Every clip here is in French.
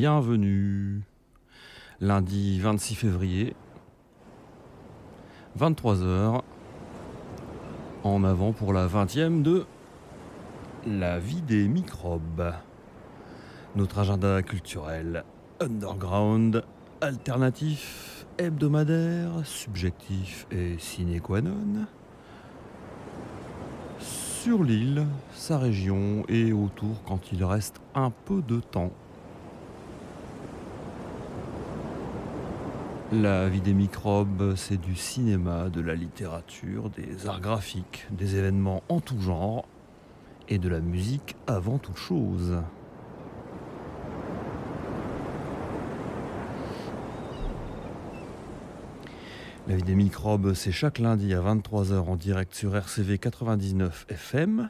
Bienvenue. Lundi 26 février, 23h, en avant pour la 20e de La vie des microbes. Notre agenda culturel underground, alternatif, hebdomadaire, subjectif et sine qua non. Sur l'île, sa région et autour quand il reste un peu de temps. La vie des microbes, c'est du cinéma, de la littérature, des arts graphiques, des événements en tout genre et de la musique avant toute chose. La vie des microbes, c'est chaque lundi à 23h en direct sur RCV 99 FM.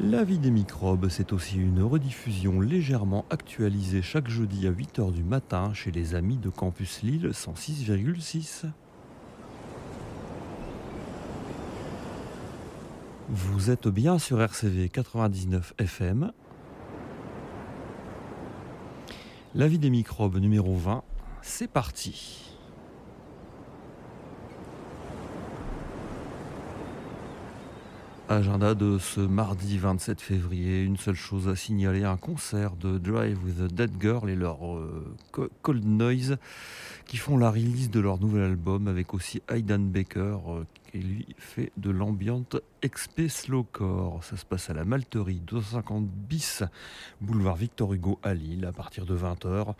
La vie des microbes, c'est aussi une rediffusion légèrement actualisée chaque jeudi à 8h du matin chez les amis de Campus Lille 106,6. Vous êtes bien sur RCV 99 FM. La vie des microbes numéro 20, c'est parti. Agenda de ce mardi 27 février, une seule chose à signaler, un concert de Drive with a Dead Girl et leur euh, Cold Noise qui font la release de leur nouvel album avec aussi Aidan Baker euh, qui lui fait de l'ambiante XP Slowcore. Ça se passe à la Malterie 250 bis boulevard Victor Hugo à Lille à partir de 20h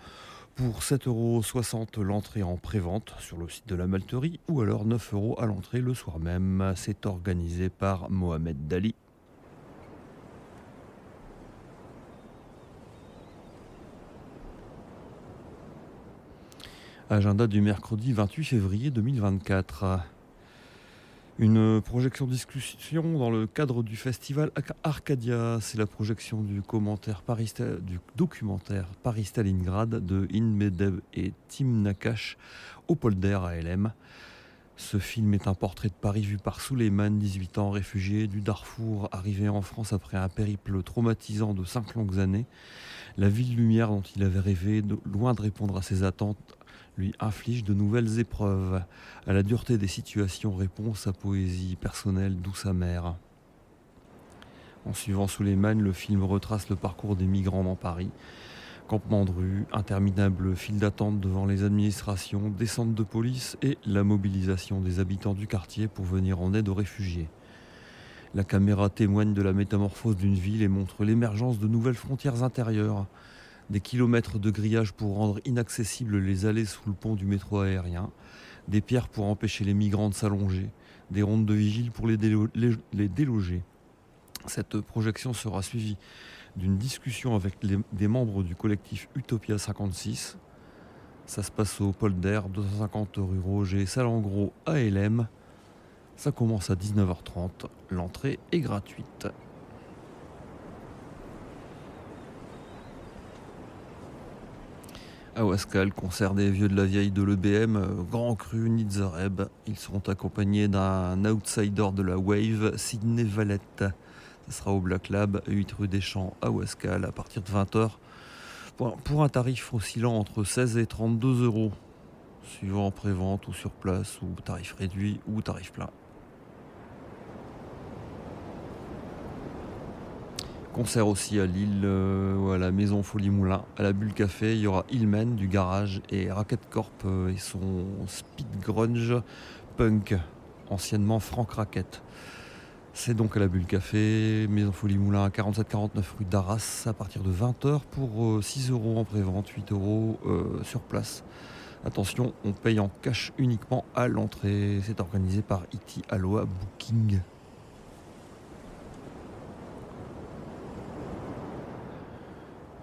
pour 7,60€ l'entrée en pré-vente sur le site de la Malterie ou alors 9 euros à l'entrée le soir même. C'est organisé par Mohamed Dali. Agenda du mercredi 28 février 2024. Une projection discussion dans le cadre du festival Arcadia. C'est la projection du, commentaire Paris, documentaire Paris-Stalingrad de Inmedeb et Tim Nakash au Polder à LM. Ce film est un portrait de Paris vu par Suleiman, 18 ans, réfugié du Darfour, arrivé en France après un périple traumatisant de cinq longues années. La ville lumière dont il avait rêvé, loin de répondre à ses attentes, lui inflige de nouvelles épreuves. À la dureté des situations répond sa poésie personnelle douce amère. En suivant Suleiman, le film retrace le parcours des migrants dans Paris. Campement de rue, interminable file d'attente devant les administrations, descente de police et la mobilisation des habitants du quartier pour venir en aide aux réfugiés. La caméra témoigne de la métamorphose d'une ville et montre l'émergence de nouvelles frontières intérieures des kilomètres de grillage pour rendre inaccessibles les allées sous le pont du métro aérien, des pierres pour empêcher les migrants de s'allonger, des rondes de vigile pour les, déloger. Cette projection sera suivie d'une discussion avec des membres du collectif Utopia 56. Ça se passe au Polder, 250 rue Roger, Salengro, ALM. Ça commence à 19h30. L'entrée est gratuite. À Wascal, concert des vieux de la vieille de l'EBM, Grand Cru, Nizareb. Ils seront accompagnés d'un outsider de la Wave, Sidney Valette. Ce sera au Black Lab, 8 rue des Champs à à partir de 20h. Pour un tarif oscillant entre 16 et 32 euros, suivant pré-vente ou sur place, ou tarif réduit ou tarif plein. Concert aussi à Lille, euh, à la Maison Folie Moulin, à la Bulle Café. Il y aura Hillman du garage et Racket Corp euh, et son speed grunge punk, anciennement Franck Racket. C'est donc à la Bulle Café, Maison Folie Moulin, 47-49 rue d'Arras, à partir de 20h pour 6 euh, euros en pré-vente, 8 euros sur place. Attention, on paye en cash uniquement à l'entrée. C'est organisé par E.T. Aloha Booking.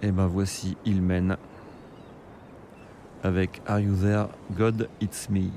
Et ben voici Il mène avec Are You There, God It's Me.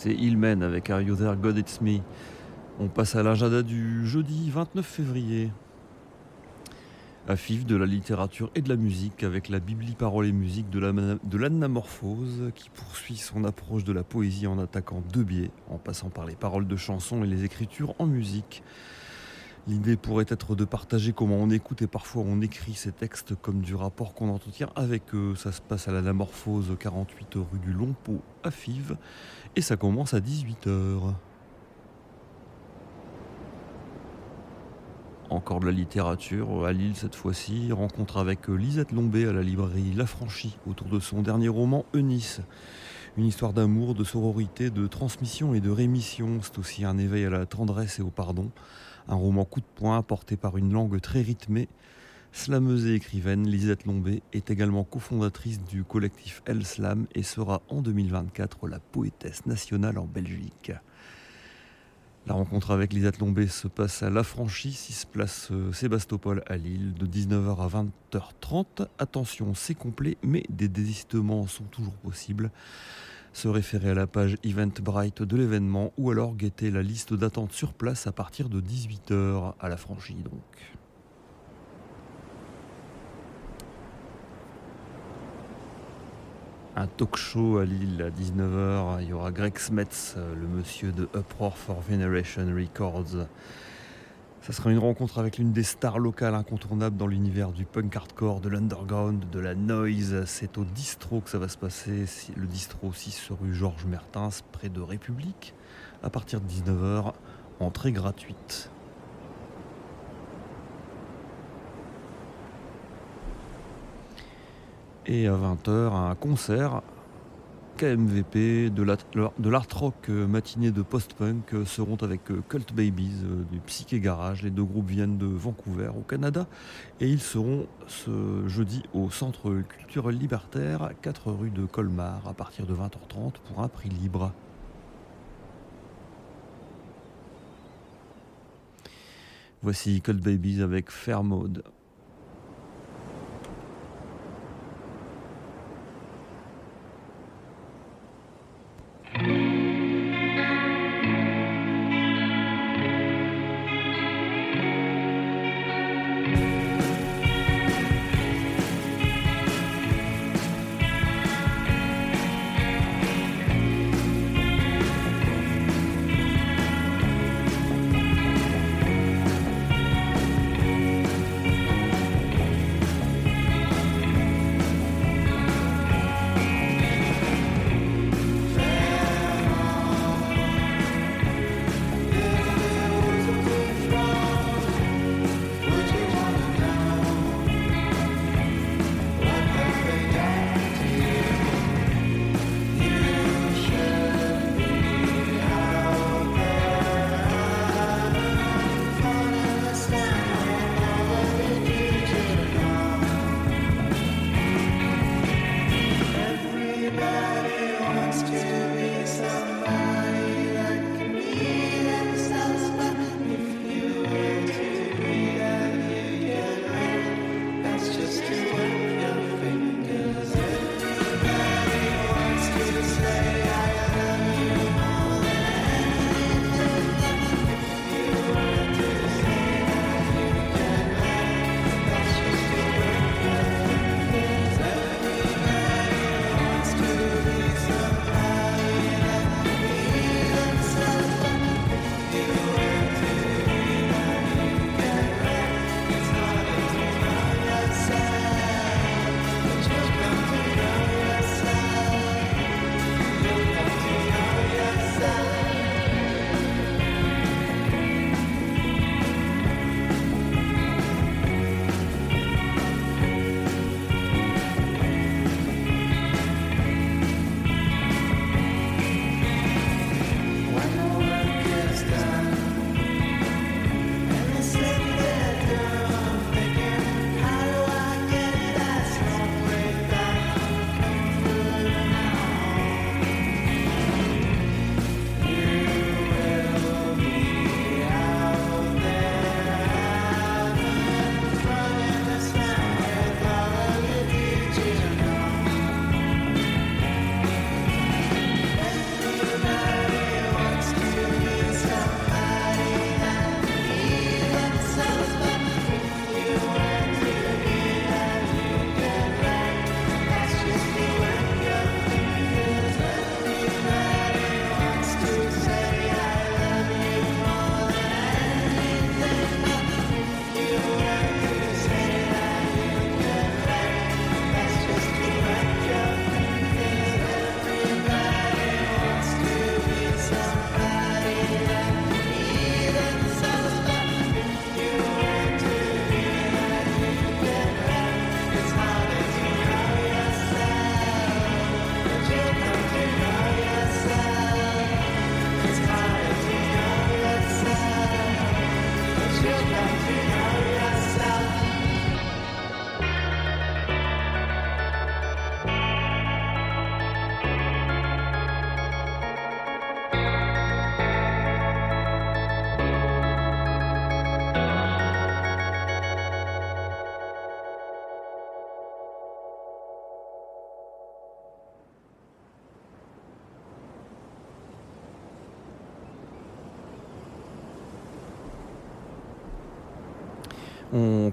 C'est Hillman avec Are You There God It's Me. On passe à l'agenda du jeudi 29 février. À FIF de la littérature et de la musique avec la Bibli Parole et musique de l'anamorphose qui poursuit son approche de la poésie en attaquant deux biais, en passant par les paroles de chansons et les écritures en musique. L'idée pourrait être de partager comment on écoute et parfois on écrit ces textes comme du rapport qu'on entretient avec eux. Ça se passe à l'Anamorphose 48 rue du Pot à Fives et ça commence à 18h. Encore de la littérature à Lille cette fois-ci. Rencontre avec Lisette Lombé à la librairie L'Affranchi autour de son dernier roman Eunice. Une histoire d'amour, de sororité, de transmission et de rémission. C'est aussi un éveil à la tendresse et au pardon un roman coup de poing porté par une langue très rythmée. Slameuse et écrivaine, Lisette Lombé est également cofondatrice du collectif El Slam et sera en 2024 la poétesse nationale en Belgique. La rencontre avec Lisette Lombé se passe à l'Affranchi, 6 place euh, Sébastopol à Lille, de 19h à 20h30. Attention, c'est complet, mais des désistements sont toujours possibles se référer à la page Eventbrite de l'événement ou alors guetter la liste d'attente sur place à partir de 18h à la franchise donc. Un talk show à Lille à 19h, il y aura Greg Smets, le monsieur de Uproar for Veneration Records. Ça sera une rencontre avec l'une des stars locales incontournables dans l'univers du punk hardcore, de l'underground, de la noise. C'est au distro que ça va se passer, le distro 6 rue Georges Mertens, près de République, à partir de 19h, entrée gratuite. Et à 20h, un concert KMVP, de l'art rock euh, matinée de post-punk euh, seront avec euh, Cult Babies du Psyché Garage. Les deux groupes viennent de Vancouver au Canada et ils seront ce jeudi au Centre culturel libertaire, 4 rue de Colmar, à partir de 20h30 pour un prix libre. Voici Cult Babies avec Fair Mode.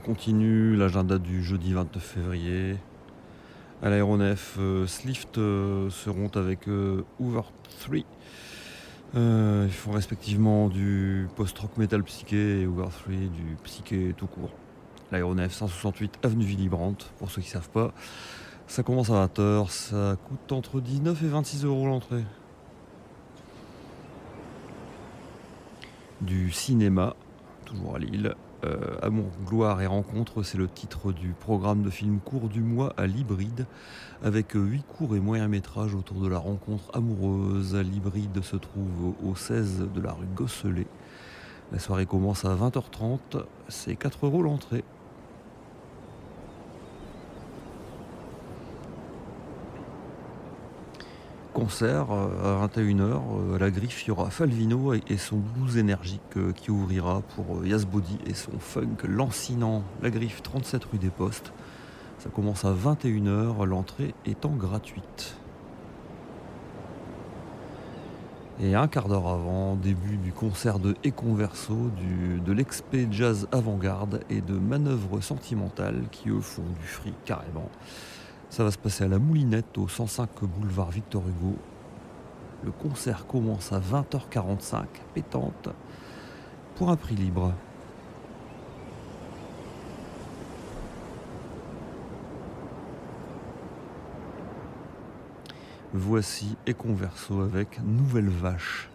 Continue l'agenda du jeudi 29 février. À l'aéronef, euh, Slift euh, seront avec euh, Hoover 3. ils font respectivement du post-rock metal psyché et Hoover 3 du psyché tout court. L'aéronef 168 avenue Willy Brandt, pour ceux qui ne savent pas. Ça commence à 20h, ça coûte entre 19 et 26 euros l'entrée. Du cinéma, toujours à Lille. Euh, Amour, gloire et rencontre, c'est le titre du programme de film court du mois à l'hybride, avec 8 courts et moyens métrages autour de la rencontre amoureuse. L'hybride se trouve au 16 de la rue Gosselet. La soirée commence à 20h30, c'est 4 euros l'entrée. Concert euh, à 21h. Euh, la griffe, il y aura Falvino et son blues énergique euh, qui ouvrira pour Yasbody et son funk lancinant. La griffe 37 rue des Postes. Ça commence à 21h, l'entrée étant gratuite. Et un quart d'heure avant, début du concert de Econverso, du, de l'expé jazz avant-garde et de manœuvres sentimentales qui eux font du fric carrément. Ça va se passer à la Moulinette au 105 boulevard Victor Hugo. Le concert commence à 20h45, pétante, pour un prix libre. Voici Econverso avec Nouvelle Vache.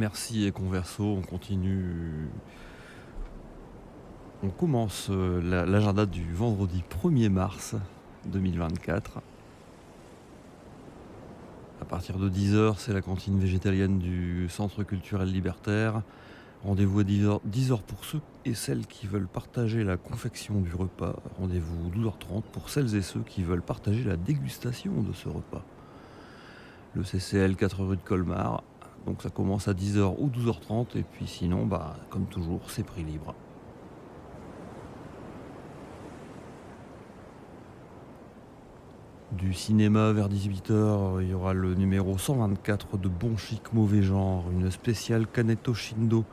Merci et converso, on continue. On commence euh, l'agenda du vendredi 1er mars 2024. À partir de 10h, c'est la cantine végétalienne du Centre culturel libertaire. Rendez-vous à 10h, pour ceux et celles qui veulent partager la confection du repas. Rendez-vous 12h30 pour celles et ceux qui veulent partager la dégustation de ce repas. Le CCL 4 rue de Colmar, Donc ça commence à 10h ou 12h30 et puis sinon, bah, comme toujours, c'est prix libre. Du cinéma vers 18h, il y aura le numéro 124 de Bon Chic Mauvais Genre, une spéciale Kaneto Shindo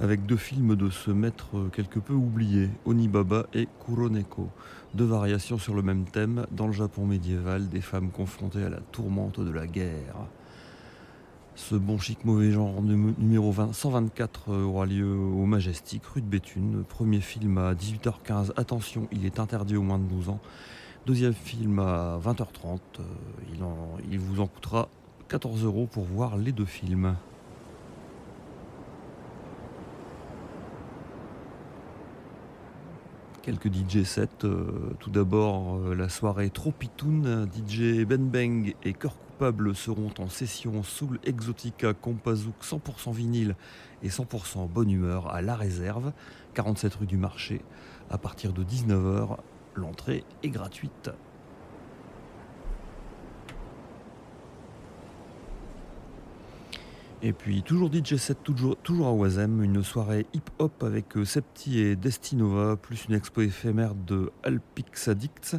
avec deux films de ce maître quelque peu oublié, Onibaba et Kuroneko. Deux variations sur le même thème dans le Japon médiéval, des femmes confrontées à la tourmente de la guerre. Ce bon chic mauvais genre numéro 124 euh, aura lieu au Majestic, rue de Béthune. Premier film à 18h15. Attention, il est interdit aux moins de 12 ans. Deuxième film à 20h30. Euh, il, il vous en coûtera 14 euros pour voir les deux films. Quelques DJ sets. Euh, tout d'abord, la soirée Tropitoon. DJ Ben Bang et Cœur Coupable seront en session Soul Exotica Compazouk 100% vinyle et 100% bonne humeur à La Réserve, 47 rue du Marché. À partir de 19h, l'entrée est gratuite. Et puis toujours DJ set, toujours, toujours à Oisem, une soirée hip-hop avec euh, Septi et Destinova, plus une expo éphémère de Alpix Addicts,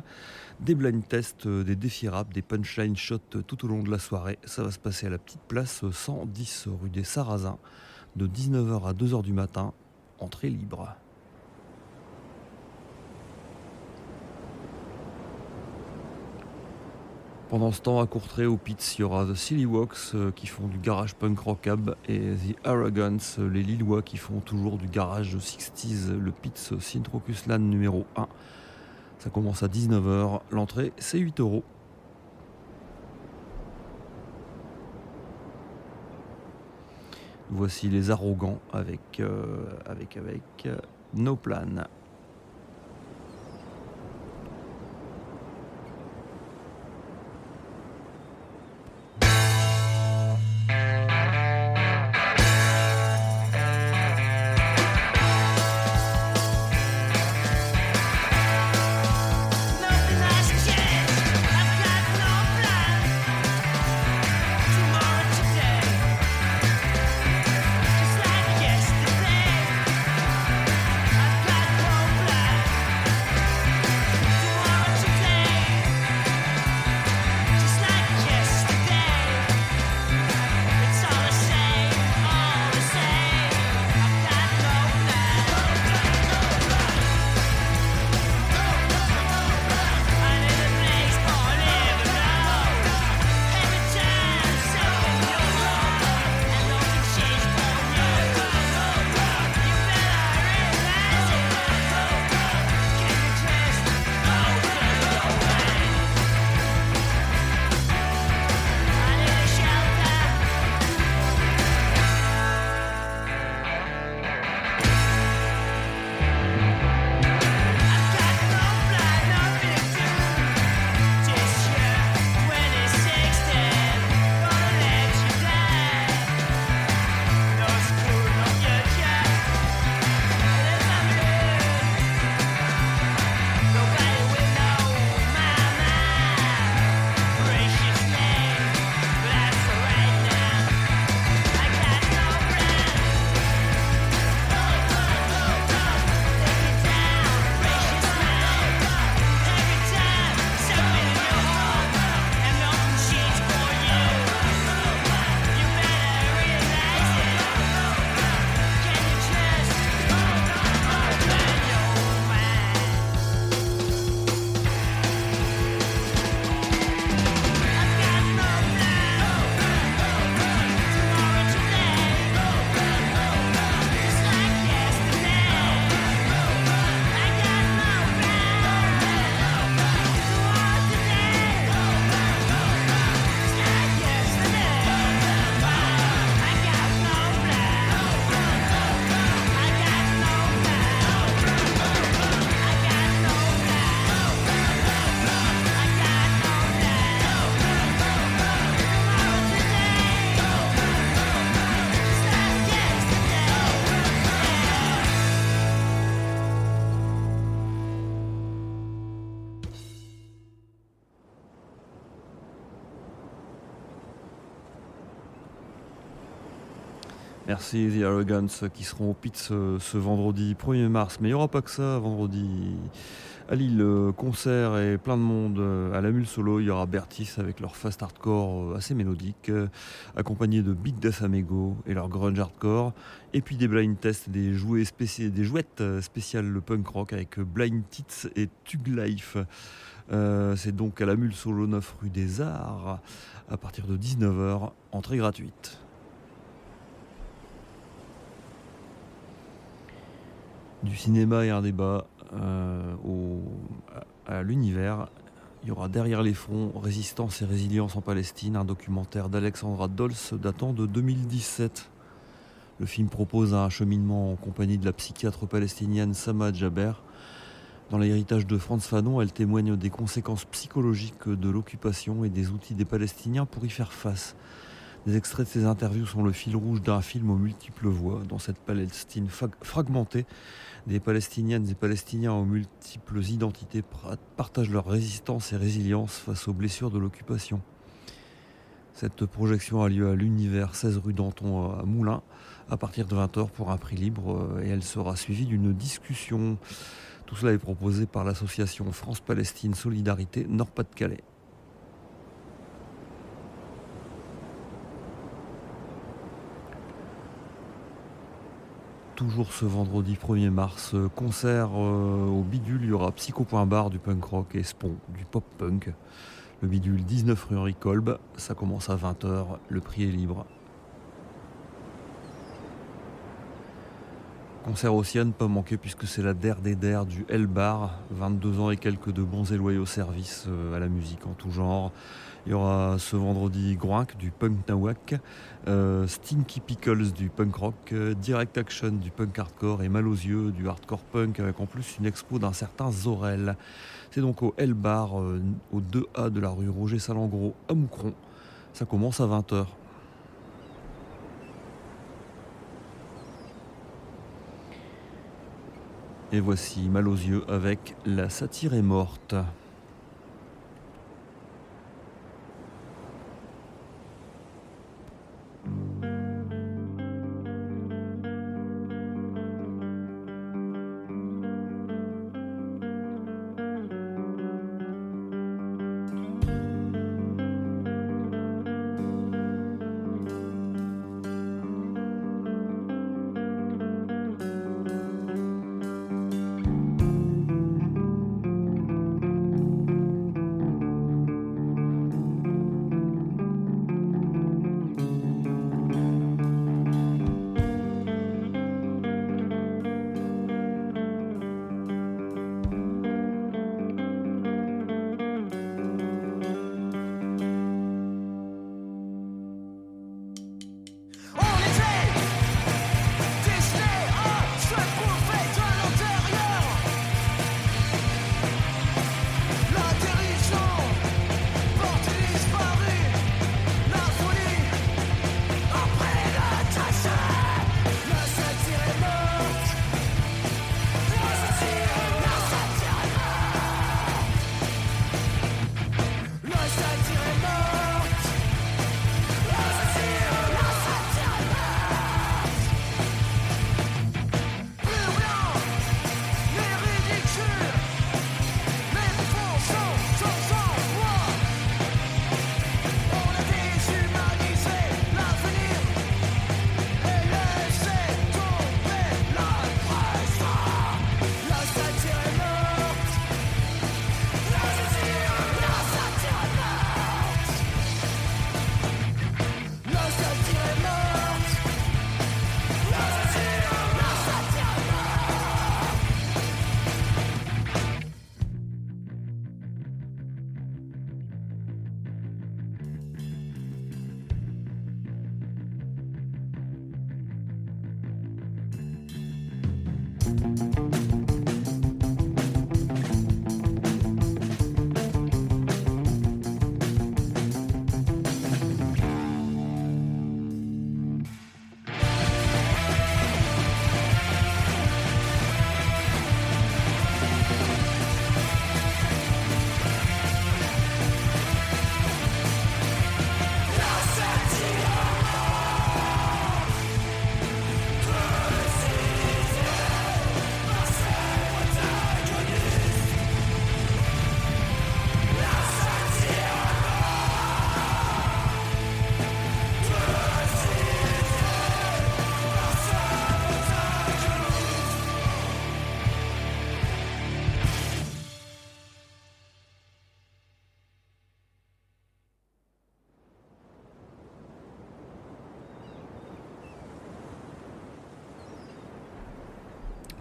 des blind tests, euh, des défis rap, des punchline shots tout au long de la soirée. Ça va se passer à la petite place 110 rue des Sarrasins, de 19h à 2h du matin, entrée libre. Pendant ce temps, à Courtrai, au Pitts, il y aura The Silly Walks euh, qui font du garage punk rockab et The Arrogance, euh, les Lillois qui font toujours du garage 60s, le Pitts Syntrocusland numéro 1. Ça commence à 19h. L'entrée, c'est 8 euros. Voici les arrogants avec, euh, avec, Plan. Merci The Arrogance qui seront au Pits ce, vendredi 1er mars. Mais il n'y aura pas que ça vendredi. À Lille, concert et plein de monde à la Mule Solo. Il y aura Bertis avec leur fast hardcore assez mélodique, accompagné de Big Death Amego et leur grunge hardcore. Et puis des blind tests, des, jouets des jouettes spéciales le punk rock avec Blind Tits et Tug Life. Euh, c'est donc à la Mule Solo 9 rue des Arts à partir de 19h, entrée gratuite. Du cinéma et un débat euh, à, l'univers. Il y aura Derrière les fronts, Résistance et résilience en Palestine, un documentaire d'Alexandra Dols datant de 2017. Le film propose un cheminement en compagnie de la psychiatre palestinienne Sama Jaber dans l'héritage de Franz Fanon, elle témoigne des conséquences psychologiques de l'occupation et des outils des Palestiniens pour y faire face. Des extraits de ces interviews sont le fil rouge d'un film aux multiples voix. Dans cette Palestine fragmentée, des Palestiniennes et Palestiniens aux multiples identités partagent leur résistance et résilience face aux blessures de l'occupation. Cette projection a lieu à l'univers 16 rue Danton à Moulins à partir de 20h pour un prix libre et elle sera suivie d'une discussion. Tout cela est proposé par l'association France-Palestine Solidarité Nord-Pas-de-Calais. Toujours ce vendredi 1er mars, concert euh, au Bidule, il y aura Psycho.bar du punk rock et Spon du pop punk. Le Bidule 19 rue Henri Kolb, ça commence à 20h, le prix est libre. Concert aussi ne pas manquer puisque c'est la der des der du L Bar, 22 ans et quelques de bons et loyaux services euh, à la musique en tout genre. Il y aura ce vendredi Groink du punk nawak, euh, Stinky Pickles du punk rock, euh, Direct Action du punk hardcore et Mal aux yeux du hardcore punk avec en plus une expo d'un certain Zorel. C'est donc au L Bar, au 2A de la rue Roger Salengro à. Ça commence à 20h. Et voici Mal aux yeux avec La satire est morte.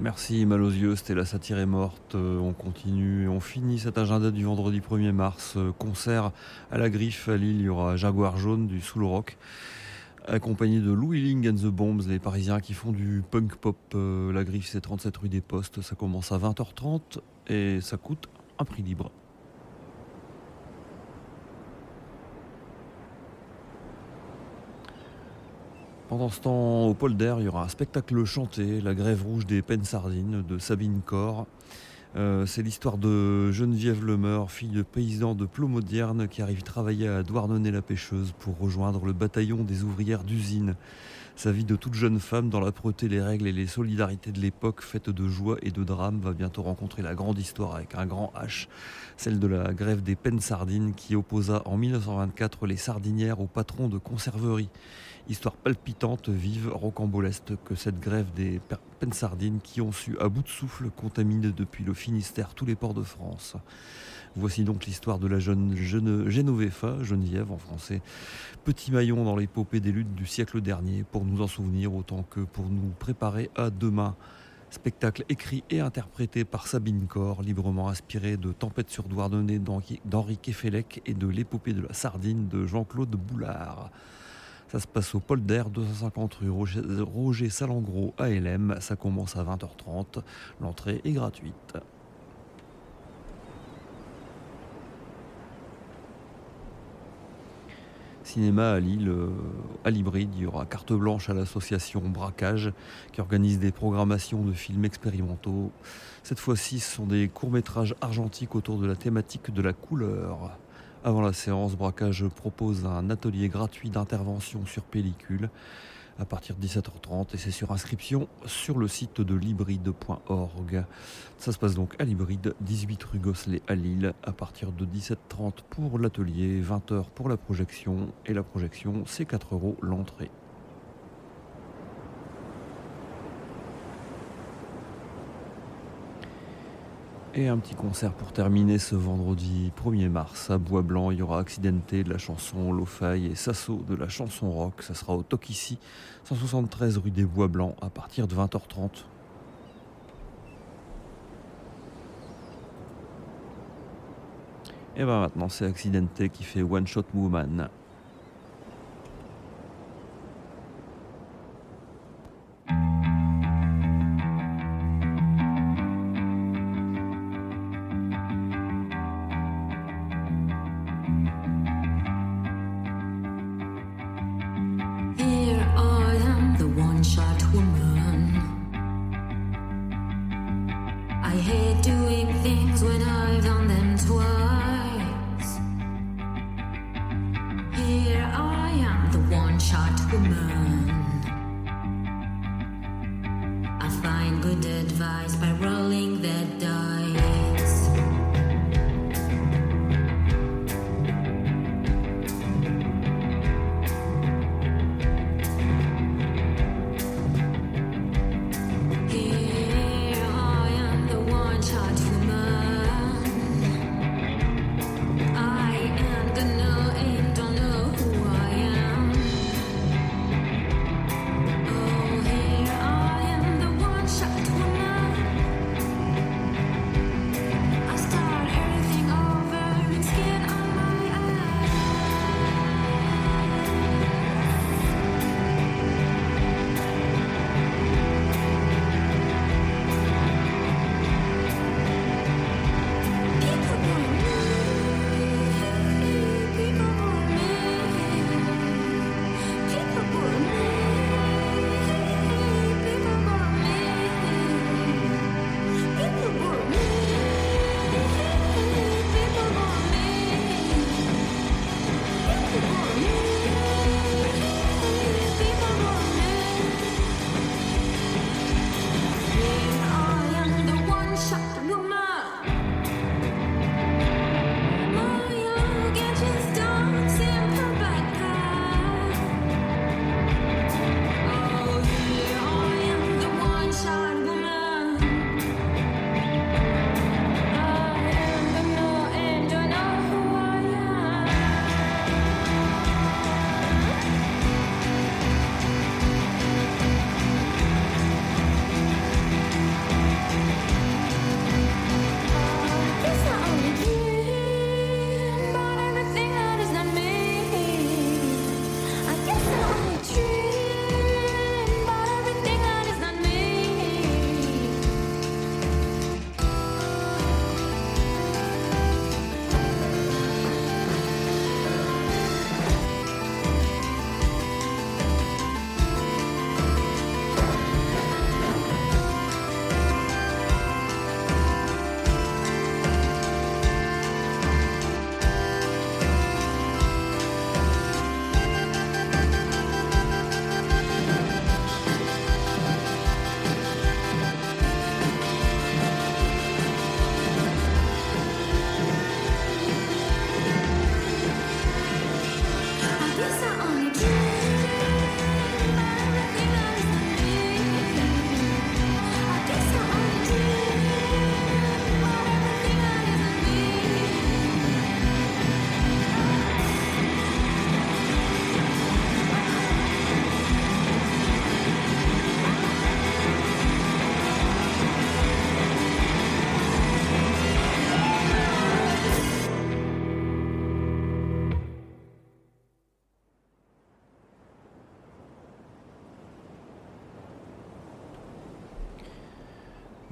Merci mal aux yeux, c'était la satire est morte. Euh, on continue et on finit cet agenda du vendredi 1er mars. Euh, concert à la Griffe à Lille, il y aura Jaguar Jaune du Soul Rock, accompagné de Louis Ling and the Bombs, les Parisiens qui font du punk pop. Euh, la Griffe c'est 37 rue des Postes, ça commence à 20h30 et ça coûte un prix libre. Pendant ce temps, au polder, il y aura un spectacle chanté, La grève rouge des peines sardines de Sabine Corr. Euh, c'est l'histoire de Geneviève Lemeur, fille de paysan de Plomodierne, qui arrive travailler à Douarnenez-la-Pêcheuse pour rejoindre le bataillon des ouvrières d'usine. Sa vie de toute jeune femme dans l'âpreté, les règles et les solidarités de l'époque, faite de joie et de drame, va bientôt rencontrer la grande histoire avec un grand H, celle de la grève des peines sardines qui opposa en 1924 les sardinières aux patrons de conserverie. Histoire palpitante, vive, rocambolesque que cette grève des sardines qui ont su, à bout de souffle, contaminer depuis le Finistère tous les ports de France. Voici donc l'histoire de la jeune, jeune Geneviève en français, petit maillon dans l'épopée des luttes du siècle dernier, pour nous en souvenir autant que pour nous préparer à demain. Spectacle écrit et interprété par Sabine Corr, librement inspiré de Tempête sur Douarnenez d'Henri Kefelec et de l'épopée de la sardine de Jean-Claude Boulard. Ça se passe au Polder, 250 rue Roger, Salengro à LM. Ça commence à 20h30. L'entrée est gratuite. Cinéma à Lille, euh, à l'hybride, il y aura carte blanche à l'association Braquage qui organise des programmations de films expérimentaux. Cette fois-ci, ce sont des courts-métrages argentiques autour de la thématique de la couleur. Avant la séance, Braquage propose un atelier gratuit d'intervention sur pellicule à partir de 17h30 et c'est sur inscription sur le site de libride.org. Ça se passe donc à l'hybride, 18 rue Gosselet à Lille, à partir de 17h30 pour l'atelier, 20h pour la projection et la projection c'est 4 euros l'entrée. Et un petit concert pour terminer ce vendredi 1er mars à Bois Blanc. Il y aura Accidenté de la chanson lo et Sasso de la chanson rock. Ça sera au Tokissi, 173 rue des Bois Blancs à partir de 20h30. Et ben maintenant c'est Accidenté qui fait One Shot Woman.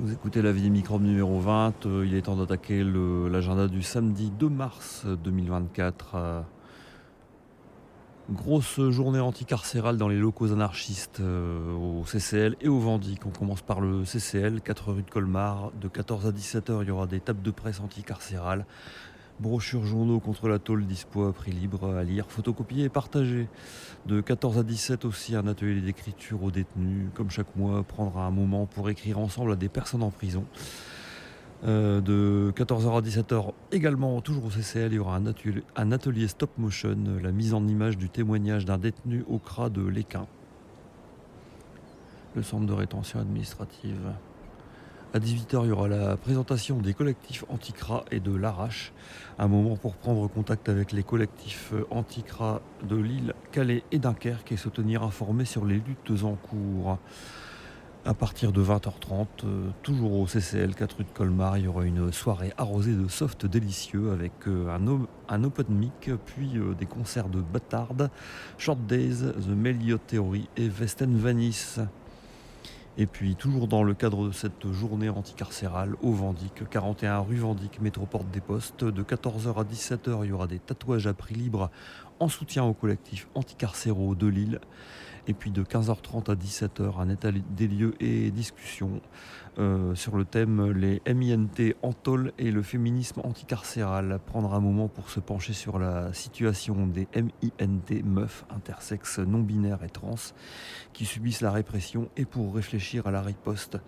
Vous écoutez la vie microbe numéro 20. Euh, il est temps d'attaquer l'agenda du samedi 2 mars 2024. Euh, grosse journée anticarcérale dans les locaux anarchistes euh, au CCL et au Vendic. On commence par le CCL, 4 rue de Colmar. De 14 à 17h, il y aura des tables de presse anticarcérales. Brochures journaux contre la tôle dispo prix libre à lire, photocopier et partager. De 14 à 17 aussi un atelier d'écriture aux détenus. Comme chaque mois, prendre un moment pour écrire ensemble à des personnes en prison. Euh, de 14h à 17h également, toujours au CCL, il y aura un atelier, un atelier stop motion, la mise en image du témoignage d'un détenu au CRA de l'Équin, le centre de rétention administrative. À 18h, il y aura la présentation des collectifs Anticra et de l'Arrache. Un moment pour prendre contact avec les collectifs Anticra de Lille, Calais et Dunkerque et se tenir informés sur les luttes en cours. À partir de 20h30, euh, toujours au CCL 4 rue de Colmar, il y aura une soirée arrosée de soft délicieux avec euh, un, open mic, puis euh, des concerts de Bâtard, Short Days, The Meliot Theory et Vesten Vanice. Et puis, toujours dans le cadre de cette journée anticarcérale au Vendic, 41 rue Vendic, métroporte des Postes, de 14h à 17h, il y aura des tatouages à prix libre en soutien au collectif anticarcéraux de Lille. Et puis de 15h30 à 17h, un état des lieux et discussions euh, sur le thème les MINT en tôle et le féminisme anticarcéral. Prendre un moment pour se pencher sur la situation des MINT, meufs, intersexes, non-binaires et trans, qui subissent la répression et pour réfléchir à la riposte.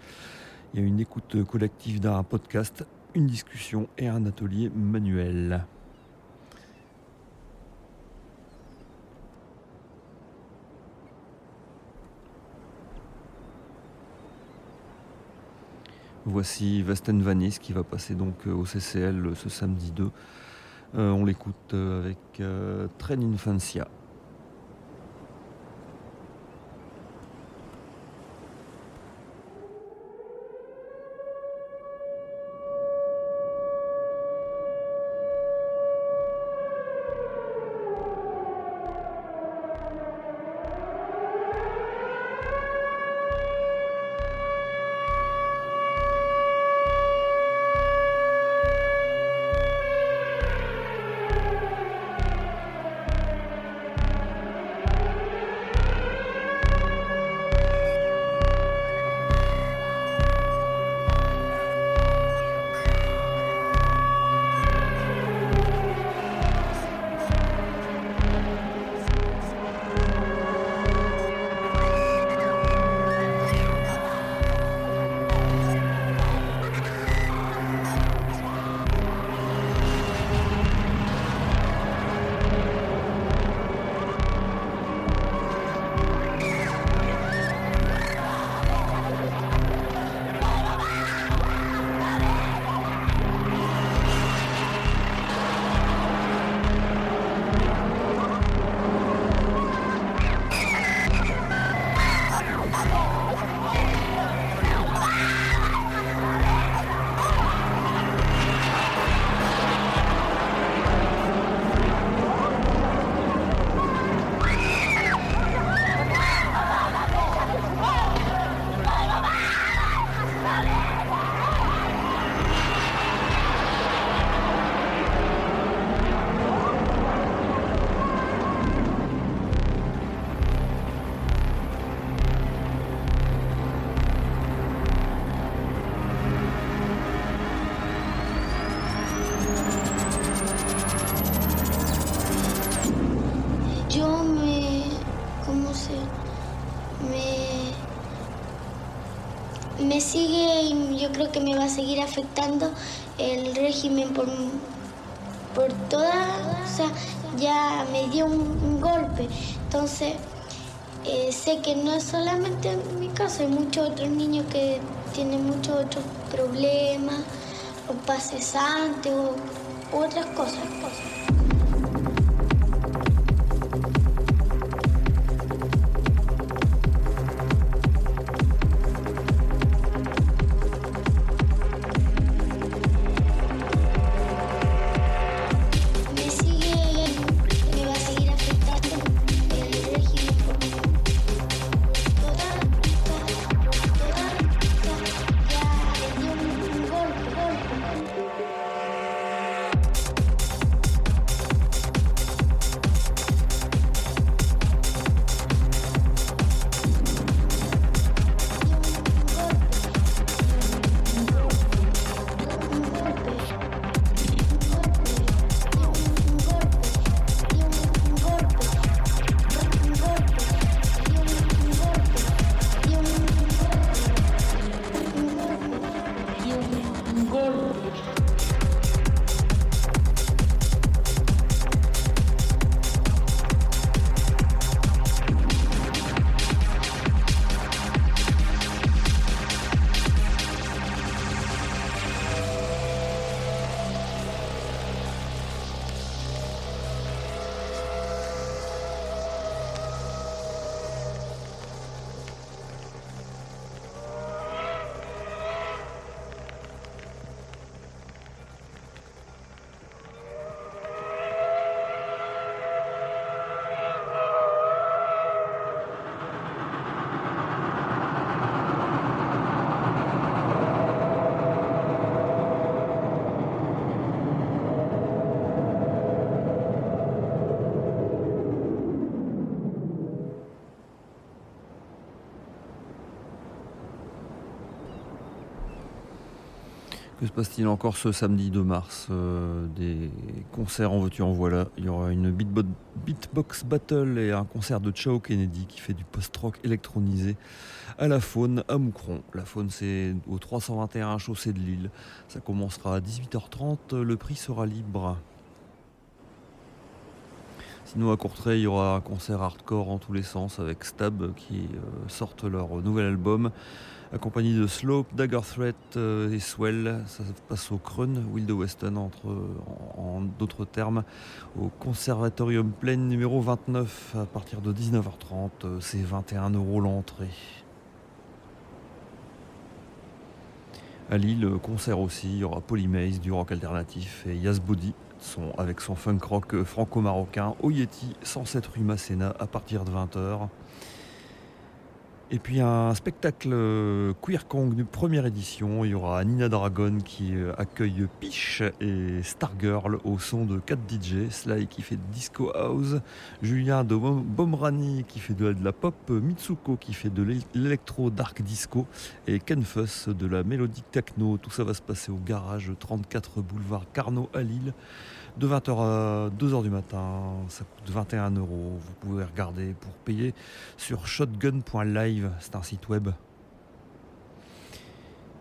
Il y a une écoute collective d'un podcast, une discussion et un atelier manuel. Voici Vasten Vanis qui va passer donc euh, au CCL euh, ce samedi 2. Euh, on l'écoute avec Train Infancia. Que me va a seguir afectando el régimen por, por toda, o sea, ya me dio un, golpe. Entonces, eh, sé que no es solamente en mi caso, hay muchos otros niños que tienen muchos otros problemas, o pases antes, o, otras cosas. Que se passe-t-il encore ce samedi 2 mars euh, Des concerts en voiture en voilà. Il y aura une beatbox battle et un concert de Chao Kennedy qui fait du post-rock électronisé à la faune à Moucron. La faune c'est au 321 chaussée de Lille. Ça commencera à 18h30. Le prix sera libre. Sinon à Courtrai, il y aura un concert hardcore en tous les sens avec Stab qui euh, sortent leur nouvel album accompagné de Slope, Dagger Threat euh, et Swell. Ça se passe au Krön, Will de Weston, entre, en, d'autres termes, au Conservatorium Plain numéro 29 à partir de 19h30. Euh, c'est 21 euros l'entrée. À Lille, concert aussi, il y aura Polymaze, du rock alternatif et Yazbody son, avec son funk rock franco-marocain au Yeti, 107 rue Masséna à partir de 20h. Et puis un spectacle euh, Queer Kong de première édition. Il y aura Nina Dragon qui euh, accueille Piche et Stargirl au son de 4 DJ. Sly qui fait disco house. Julien de Bomrani qui fait de la pop. Mitsuko qui fait de l'électro dark disco. Et Ken Fuss de la mélodique techno. Tout ça va se passer au garage 34 boulevard Carnot à Lille de 20h à 2h du matin. Ça coûte 21 euros. Vous pouvez regarder pour payer sur shotgun.live, c'est un site web.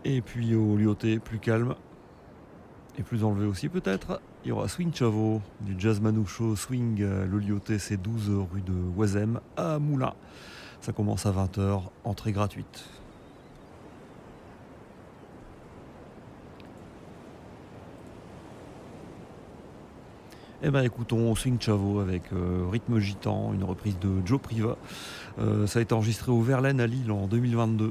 Et puis au Lyoté, plus calme et plus enlevé aussi peut-être, il y aura Swing Chavo du Jazz Manoucho Swing. Le Lyoté, c'est 12 rue de Oisem à Moulin. Ça commence à 20h, entrée gratuite. Eh ben écoutons Swing Chavo avec euh, Rythme Gitan, une reprise de Joe Priva. Euh, ça a été enregistré au Verlaine à Lille en 2022.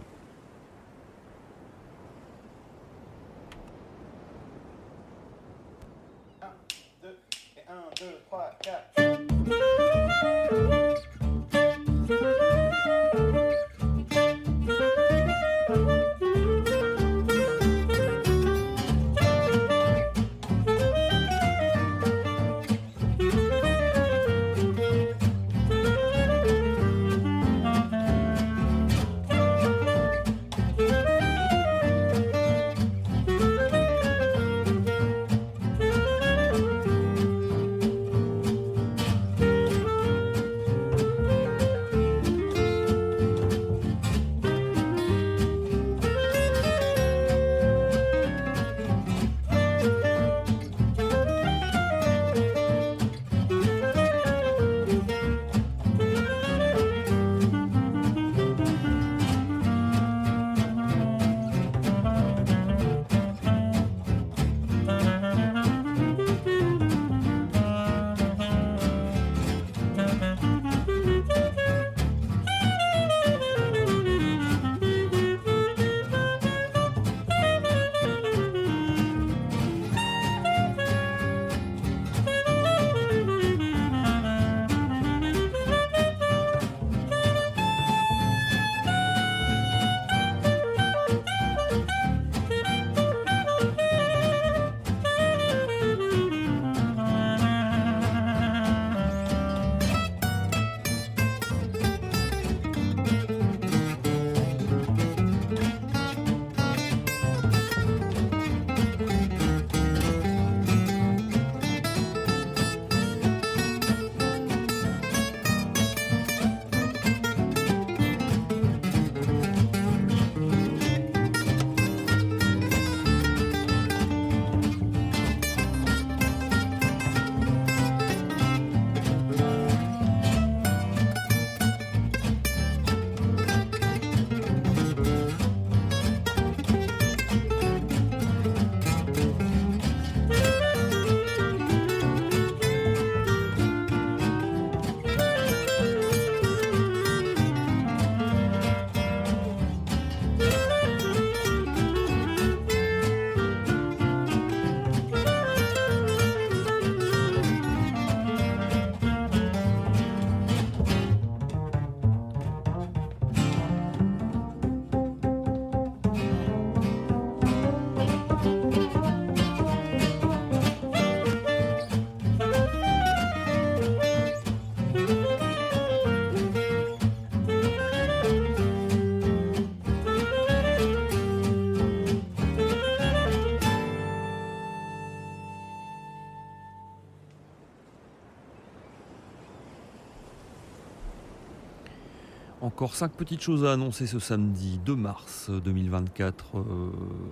Encore cinq petites choses à annoncer ce samedi 2 mars 2024 euh,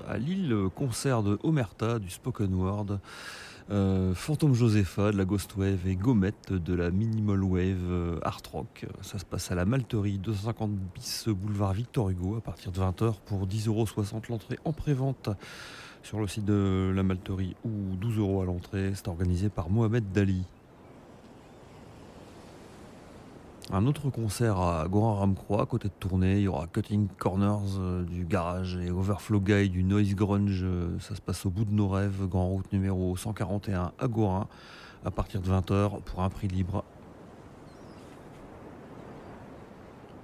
à Lille. Concert de Omerta, du Spoken Word, euh, Fantôme Josepha de la Ghost Wave et Gomet de la Minimal Wave euh, Art Rock. Ça se passe à la Malterie, 250 bis boulevard Victor Hugo à partir de 20h pour 10,60€ l'entrée en pré-vente sur le site de la Malterie ou 12 euros à l'entrée. C'est organisé par Mohamed Dali. Un autre concert à Gorin Ramcroix, côté de tournée. Il y aura Cutting Corners euh, du garage et Overflow Guy du Noise Grunge. Euh, ça se passe au bout de nos rêves, Grand Route numéro 141 à Gorin, à partir de 20h pour un prix libre.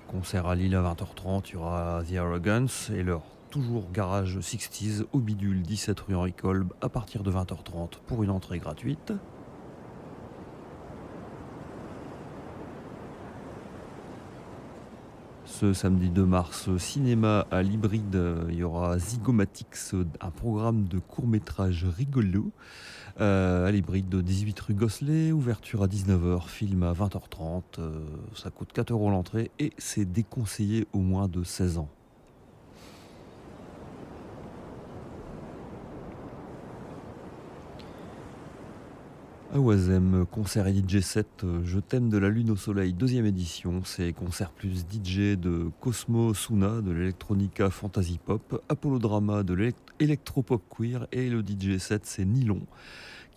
Concert à Lille à 20h30, il y aura The Arrogance et leur toujours garage 60s au bidule 17 rue Henri Kolb à partir de 20h30 pour une entrée gratuite. Ce samedi 2 mars, cinéma à l'hybride, il y aura Zygomatics, un programme de court-métrage rigolo euh, à l'hybride de 18 rue Gosselet, ouverture à 19h, film à 20h30, euh, ça coûte 4 euros l'entrée et c'est déconseillé au moins de 16 ans. Awazem, concert et DJ set, Je t'aime de la lune au soleil, deuxième édition. C'est concert plus DJ de Cosmo Suna, de l'electronica fantasy pop, Apollo Drama, de l'électropop queer, et le DJ set c'est Nylon,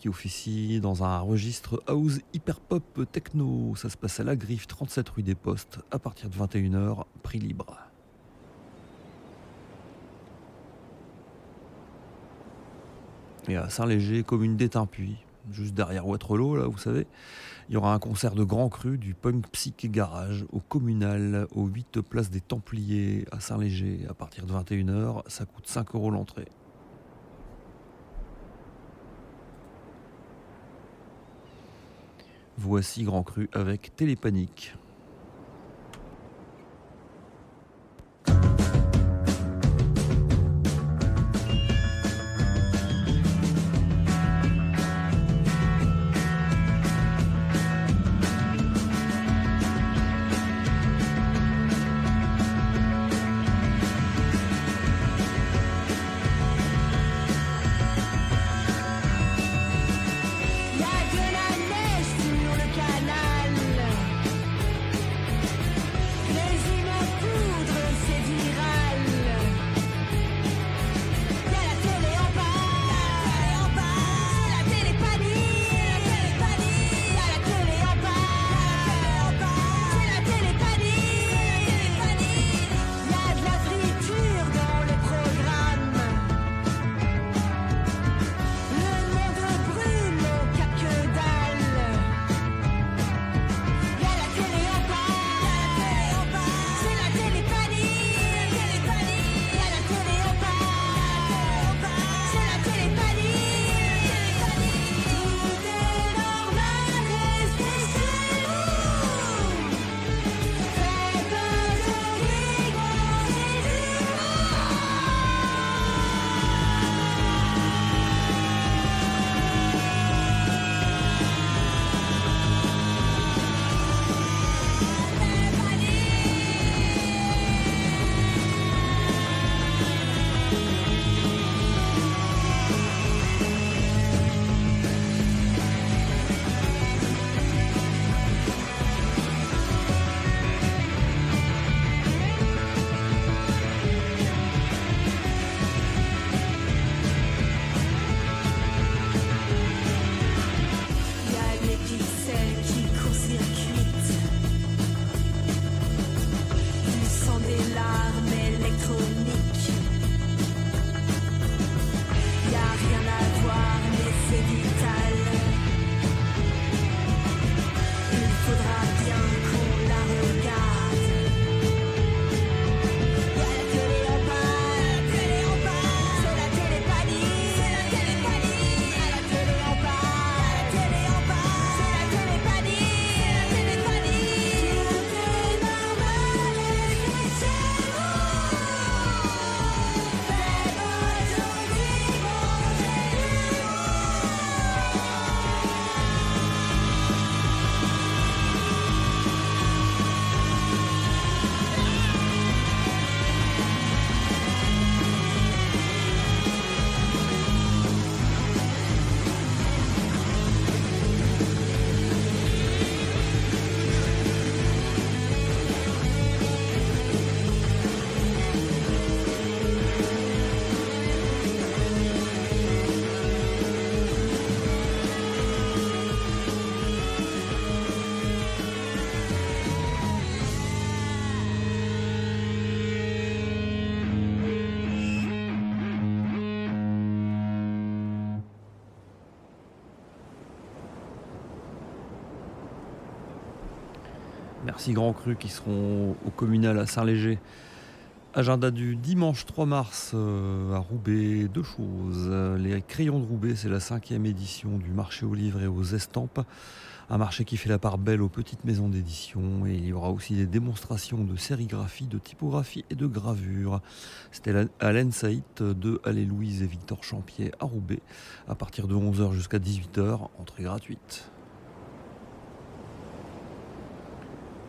qui officie dans un registre house hyper pop techno. Ça se passe à la Griffe, 37 rue des Postes, à partir de 21h, prix libre. Et à Saint-Léger, commune d'Étain-Puy, juste derrière Waterloo, là, vous savez. Il y aura un concert de grand cru du punk psyché garage au communal, au 8 place des Templiers à Saint-Léger à partir de 21h. Ça coûte 5 euros l'entrée. Voici Grand Cru avec Télépanique. Merci Grand Cru qui seront au communal à Saint-Léger. Agenda du dimanche 3 mars euh, à Roubaix, deux choses. Les crayons de Roubaix, c'est la cinquième édition du marché aux livres et aux estampes. Un marché qui fait la part belle aux petites maisons d'édition et il y aura aussi des démonstrations de sérigraphie, de typographie et de gravure. C'était Alain Saït de Allé-Louise et Victor Champier à Roubaix à partir de 11h jusqu'à 18h, entrée gratuite.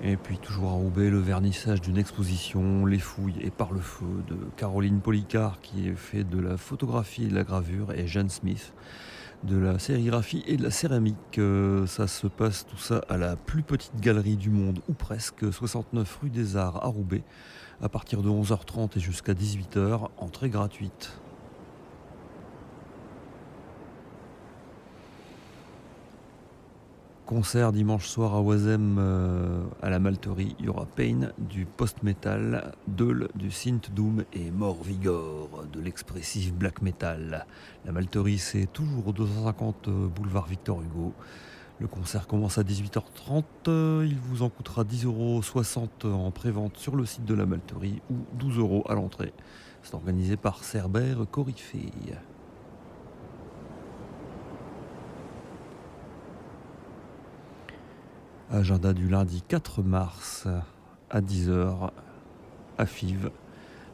Et puis toujours à Roubaix, le vernissage d'une exposition, Les Fouilles et Par le Feu de Caroline Policard qui fait de la photographie et de la gravure et Jeanne Smith de la sérigraphie et de la céramique. Euh, ça se passe tout ça à la plus petite galerie du monde, ou presque, 69 rue des Arts à Roubaix, à partir de 11h30 et jusqu'à 18h, entrée gratuite. Concert dimanche soir à Oisem euh, à la Malterie. Il y aura Pain du post-metal, Dull du synth doom et Mort Vigor de l'expressif black metal. La Malterie, c'est toujours 250 euh, boulevard Victor Hugo. Le concert commence à 18h30. Il vous en coûtera 10,60 euros en prévente sur le site de la Malterie ou 12 euros à l'entrée. C'est organisé par Cerbère Corifée. Agenda du lundi 4 mars à 10h à Fives.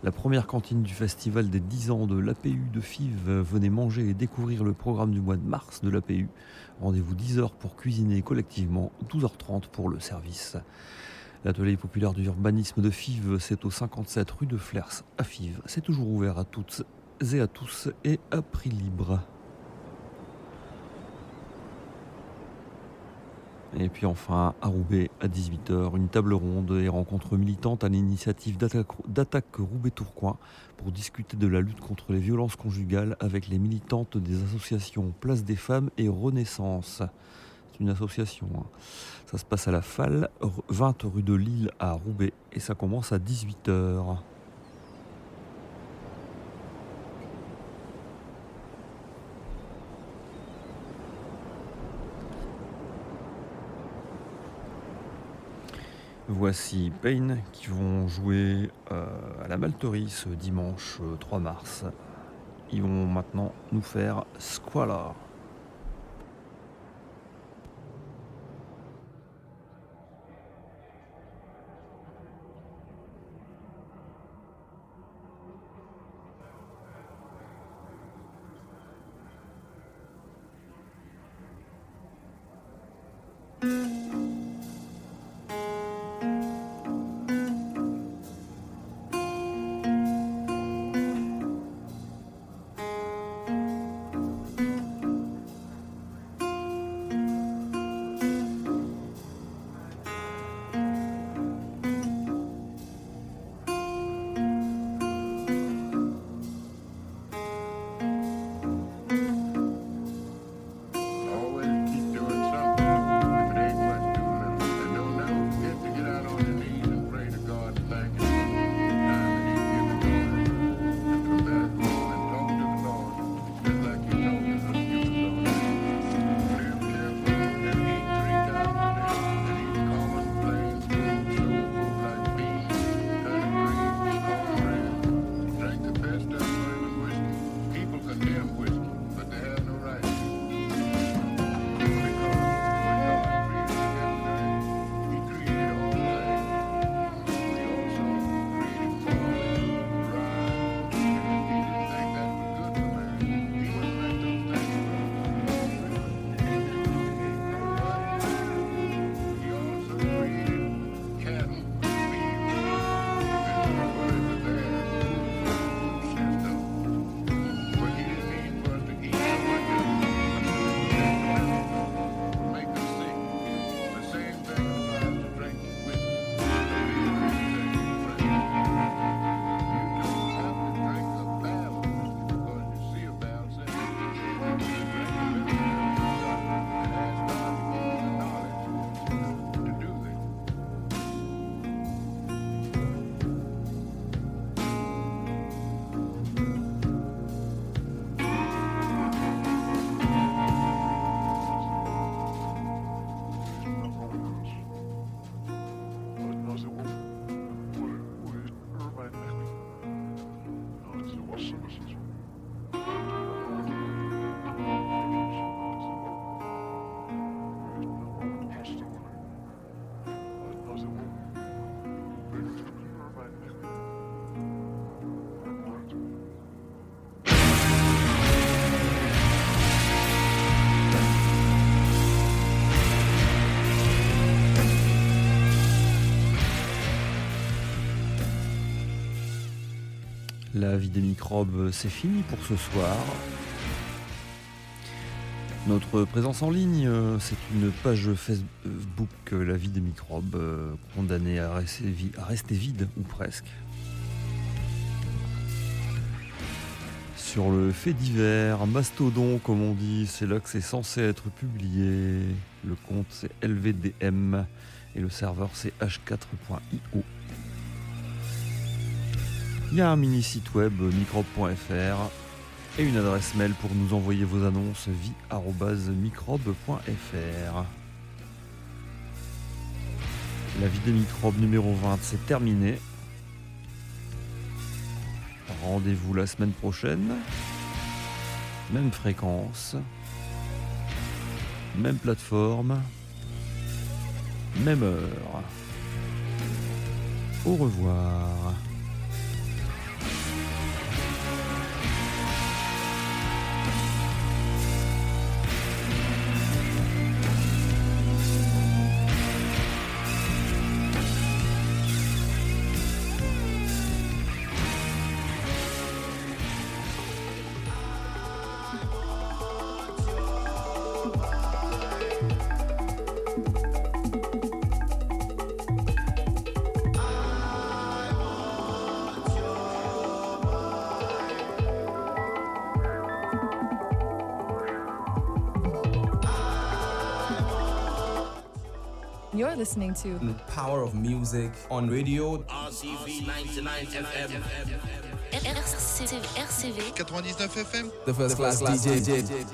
La première cantine du festival des 10 ans de l'APU de Fives. Venez manger et découvrir le programme du mois de mars de l'APU. Rendez-vous 10h pour cuisiner collectivement, 12h30 pour le service. L'atelier populaire d'urbanisme de Fives, c'est au 57 rue de Flers à Fives. C'est toujours ouvert à toutes et à tous et à prix libre. Et puis enfin, à Roubaix, à 18h, une table ronde et rencontre militante à l'initiative d'attaque Roubaix-Tourcoing pour discuter de la lutte contre les violences conjugales avec les militantes des associations Place des Femmes et Renaissance. C'est une association. Hein. Ça se passe à la Falle, 20 rue de Lille à Roubaix et ça commence à 18h. Voici Pain qui vont jouer euh, à la Malterie ce dimanche 3 euh, mars. Ils vont maintenant nous faire Squalor. La vie des microbes, c'est fini pour ce soir. Notre présence en ligne, euh, c'est une page Facebook, euh, La vie des microbes, euh, condamnée à rester, vide, ou presque. Sur le fait divers, Mastodon, comme on dit, c'est là que c'est censé être publié. Le compte, c'est LVDM et le serveur, c'est h4.io. Il y a un mini site web microbe.fr et une adresse mail pour nous envoyer vos annonces vie.microbe.fr. La vie des microbes numéro 20, c'est terminé. Rendez-vous la semaine prochaine. Même fréquence. Même plateforme. Même heure. Au revoir. Listening to The Power of Music on radio RCV 99 FM. RCV 99 FM. The first class DJ.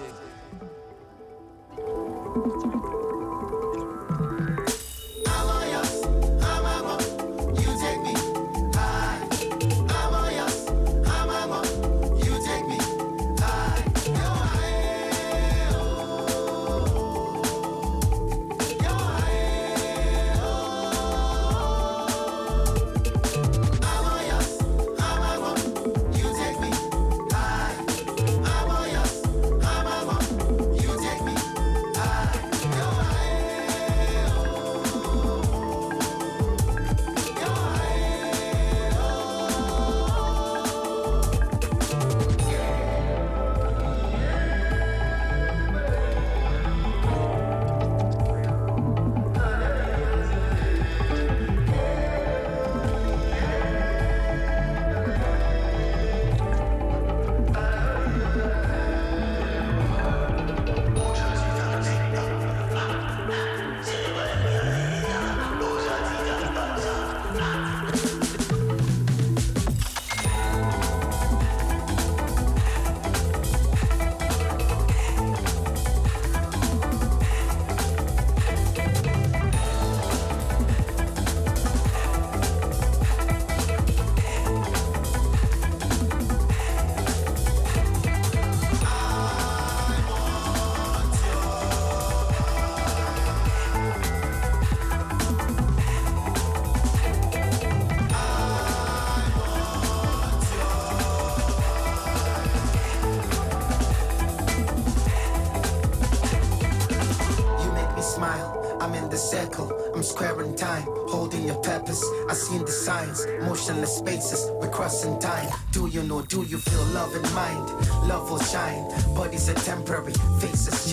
Do you